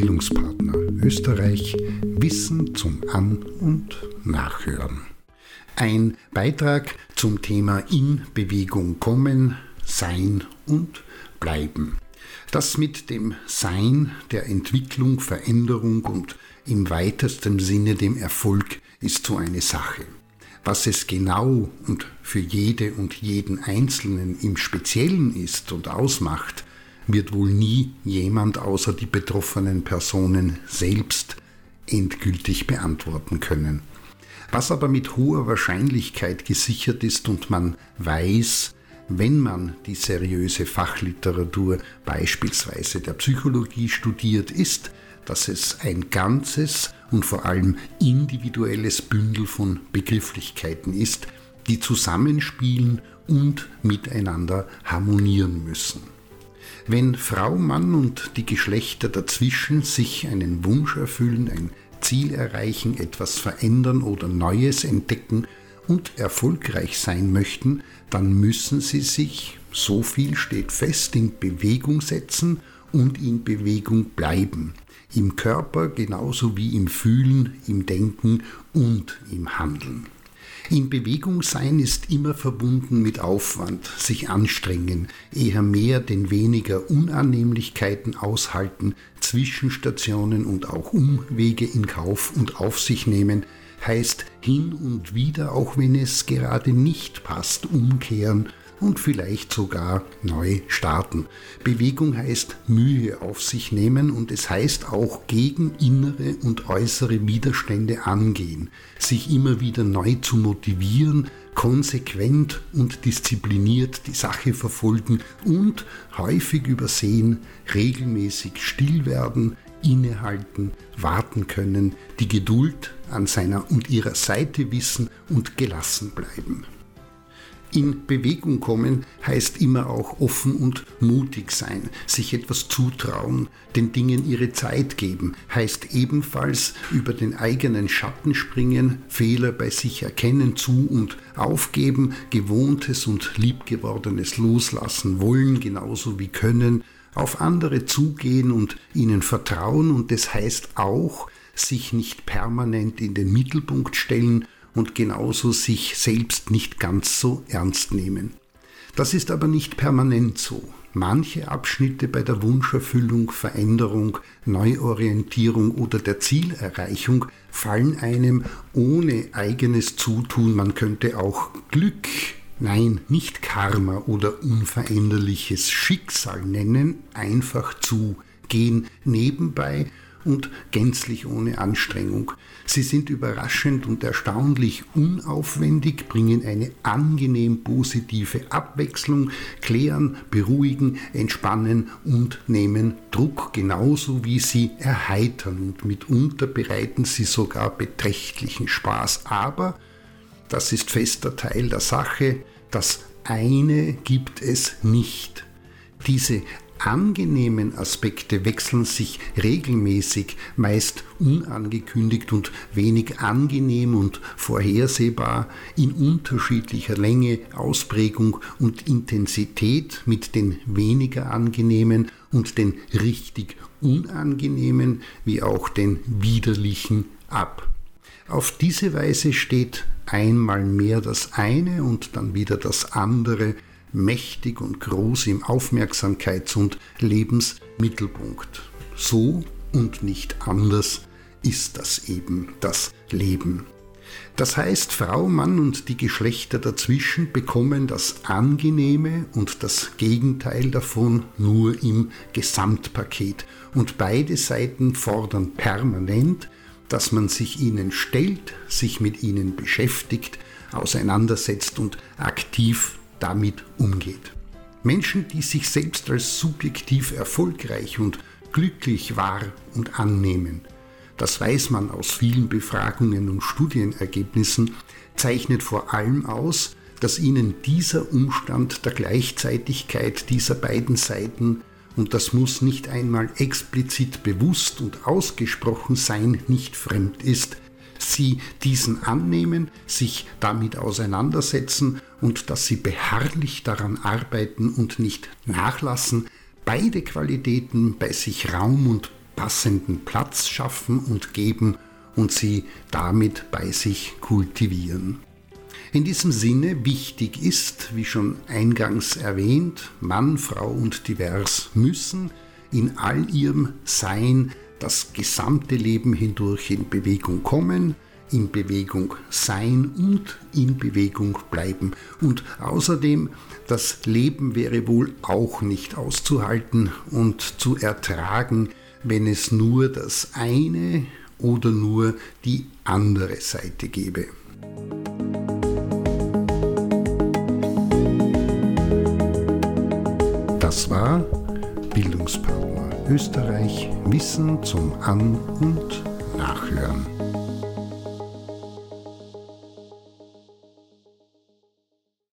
Bildungspartner Österreich Wissen zum An- und Nachhören. Ein Beitrag zum Thema In Bewegung kommen, Sein und Bleiben. Das mit dem Sein, der Entwicklung, Veränderung und im weitesten Sinne dem Erfolg ist so eine Sache. Was es genau und für jede und jeden Einzelnen im Speziellen ist und ausmacht, wird wohl nie jemand außer die betroffenen Personen selbst endgültig beantworten können. Was aber mit hoher Wahrscheinlichkeit gesichert ist und man weiß, wenn man die seriöse Fachliteratur beispielsweise der Psychologie studiert, ist, dass es ein ganzes und vor allem individuelles Bündel von Begrifflichkeiten ist, die zusammenspielen und miteinander harmonieren müssen. Wenn Frau, Mann und die Geschlechter dazwischen sich einen Wunsch erfüllen, ein Ziel erreichen, etwas verändern oder Neues entdecken und erfolgreich sein möchten, dann müssen sie sich, so viel steht fest, in Bewegung setzen und in Bewegung bleiben. Im Körper genauso wie im Fühlen, im Denken und im Handeln. In Bewegung sein ist immer verbunden mit Aufwand, sich anstrengen, eher mehr denn weniger Unannehmlichkeiten aushalten, Zwischenstationen und auch Umwege in Kauf und auf sich nehmen, heißt hin und wieder, auch wenn es gerade nicht passt, umkehren und vielleicht sogar neu starten. Bewegung heißt Mühe auf sich nehmen und es heißt auch gegen innere und äußere Widerstände angehen, sich immer wieder neu zu motivieren, konsequent und diszipliniert die Sache verfolgen und häufig übersehen, regelmäßig still werden, innehalten, warten können, die Geduld an seiner und ihrer Seite wissen und gelassen bleiben. In Bewegung kommen heißt immer auch offen und mutig sein, sich etwas zutrauen, den Dingen ihre Zeit geben, heißt ebenfalls über den eigenen Schatten springen, Fehler bei sich erkennen, zu und aufgeben, gewohntes und liebgewordenes loslassen wollen, genauso wie können, auf andere zugehen und ihnen vertrauen und das heißt auch, sich nicht permanent in den Mittelpunkt stellen und genauso sich selbst nicht ganz so ernst nehmen. Das ist aber nicht permanent so. Manche Abschnitte bei der Wunscherfüllung, Veränderung, Neuorientierung oder der Zielerreichung fallen einem ohne eigenes Zutun, man könnte auch Glück, nein, nicht Karma oder unveränderliches Schicksal nennen, einfach zu, gehen nebenbei und gänzlich ohne Anstrengung. Sie sind überraschend und erstaunlich unaufwendig, bringen eine angenehm positive Abwechslung, klären, beruhigen, entspannen und nehmen Druck genauso wie sie erheitern und mitunter bereiten sie sogar beträchtlichen Spaß. Aber, das ist fester Teil der Sache, das eine gibt es nicht. Diese angenehmen Aspekte wechseln sich regelmäßig, meist unangekündigt und wenig angenehm und vorhersehbar in unterschiedlicher Länge, Ausprägung und Intensität mit den weniger angenehmen und den richtig unangenehmen wie auch den widerlichen ab. Auf diese Weise steht einmal mehr das eine und dann wieder das andere mächtig und groß im Aufmerksamkeits- und Lebensmittelpunkt. So und nicht anders ist das eben das Leben. Das heißt, Frau, Mann und die Geschlechter dazwischen bekommen das Angenehme und das Gegenteil davon nur im Gesamtpaket. Und beide Seiten fordern permanent, dass man sich ihnen stellt, sich mit ihnen beschäftigt, auseinandersetzt und aktiv damit umgeht. Menschen, die sich selbst als subjektiv erfolgreich und glücklich wahr und annehmen, das weiß man aus vielen Befragungen und Studienergebnissen, zeichnet vor allem aus, dass ihnen dieser Umstand der Gleichzeitigkeit dieser beiden Seiten, und das muss nicht einmal explizit bewusst und ausgesprochen sein, nicht fremd ist, sie diesen annehmen, sich damit auseinandersetzen und dass sie beharrlich daran arbeiten und nicht nachlassen, beide Qualitäten bei sich Raum und passenden Platz schaffen und geben und sie damit bei sich kultivieren. In diesem Sinne wichtig ist, wie schon eingangs erwähnt, Mann, Frau und divers müssen in all ihrem Sein das gesamte Leben hindurch in Bewegung kommen, in Bewegung sein und in Bewegung bleiben. Und außerdem, das Leben wäre wohl auch nicht auszuhalten und zu ertragen, wenn es nur das eine oder nur die andere Seite gäbe. Das war Bildungspartner Österreich Wissen zum An- und Nachhören.